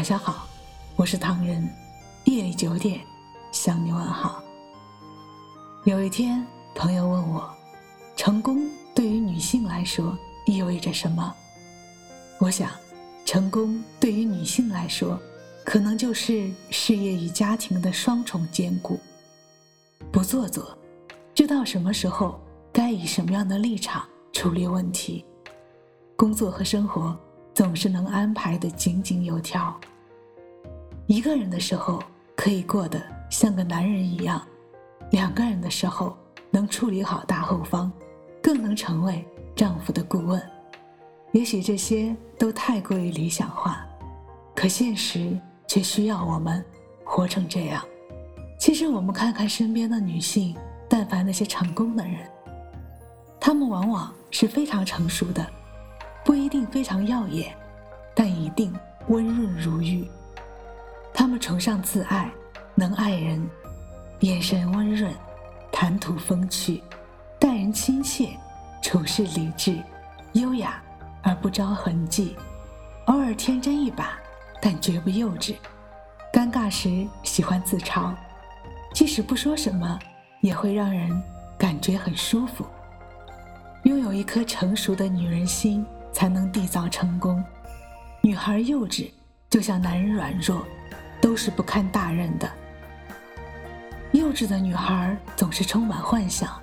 晚上好，我是唐人。夜里九点向你问好。有一天，朋友问我，成功对于女性来说意味着什么？我想，成功对于女性来说，可能就是事业与家庭的双重兼顾。不做作，知道什么时候该以什么样的立场处理问题，工作和生活总是能安排的井井有条。一个人的时候可以过得像个男人一样，两个人的时候能处理好大后方，更能成为丈夫的顾问。也许这些都太过于理想化，可现实却需要我们活成这样。其实我们看看身边的女性，但凡那些成功的人，她们往往是非常成熟的，不一定非常耀眼，但一定温润如玉。他们崇尚自爱，能爱人，眼神温润，谈吐风趣，待人亲切，处事理智，优雅而不着痕迹，偶尔天真一把，但绝不幼稚。尴尬时喜欢自嘲，即使不说什么，也会让人感觉很舒服。拥有一颗成熟的女人心，才能缔造成功。女孩幼稚，就像男人软弱。都是不堪大任的。幼稚的女孩总是充满幻想，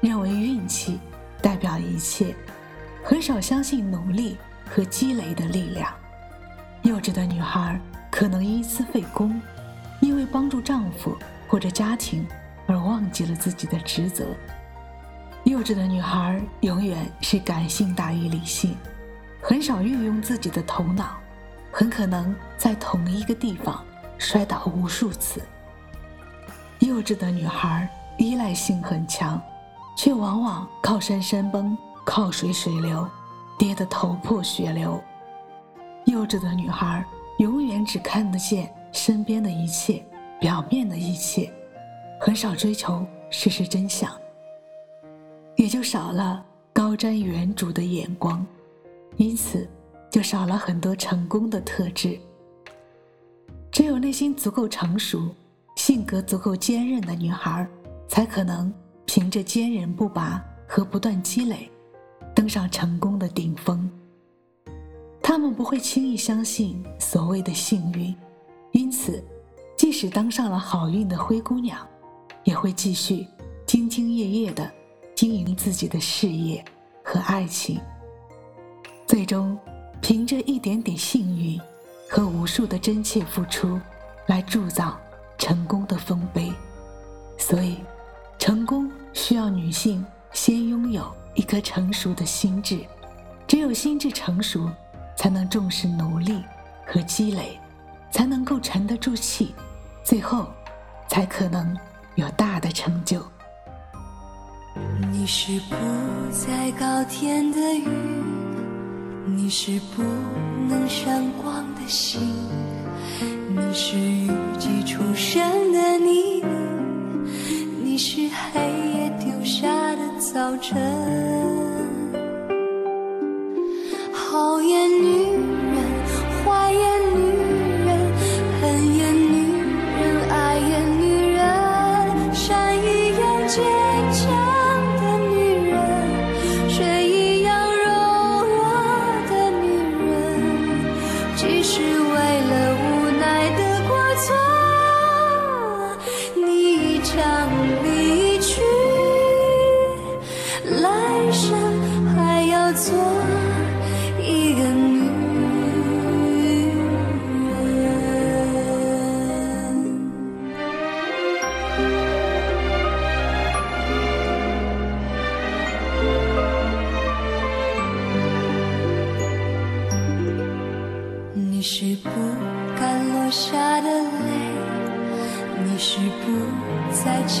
认为运气代表一切，很少相信努力和积累的力量。幼稚的女孩可能因私废公，因为帮助丈夫或者家庭而忘记了自己的职责。幼稚的女孩永远是感性大于理性，很少运用自己的头脑，很可能在同一个地方。摔倒无数次。幼稚的女孩依赖性很强，却往往靠山山崩，靠水水流，跌得头破血流。幼稚的女孩永远只看得见身边的一切，表面的一切，很少追求事实真相，也就少了高瞻远瞩的眼光，因此就少了很多成功的特质。只有内心足够成熟、性格足够坚韧的女孩，才可能凭着坚韧不拔和不断积累，登上成功的顶峰。她们不会轻易相信所谓的幸运，因此，即使当上了好运的灰姑娘，也会继续兢兢业业地经营自己的事业和爱情，最终凭着一点点幸运。和无数的真切付出，来铸造成功的丰碑。所以，成功需要女性先拥有一颗成熟的心智。只有心智成熟，才能重视努力和积累，才能够沉得住气，最后，才可能有大的成就。你是不在高天的云，是不能闪光。的星，你是雨季初生的泥泞，你是黑夜丢下的早晨。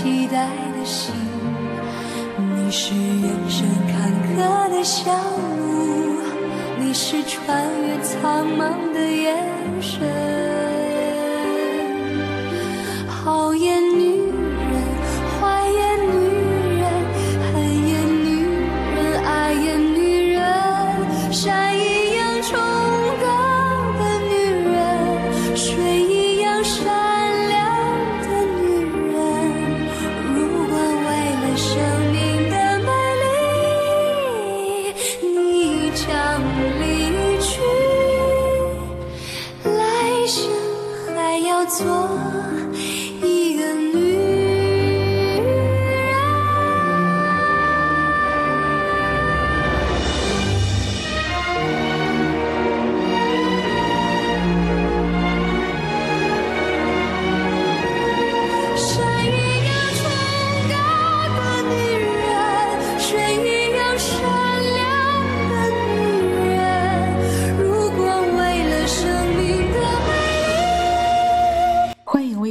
期待的心，你是眼神坎坷的小路，你是穿越苍茫的眼神。做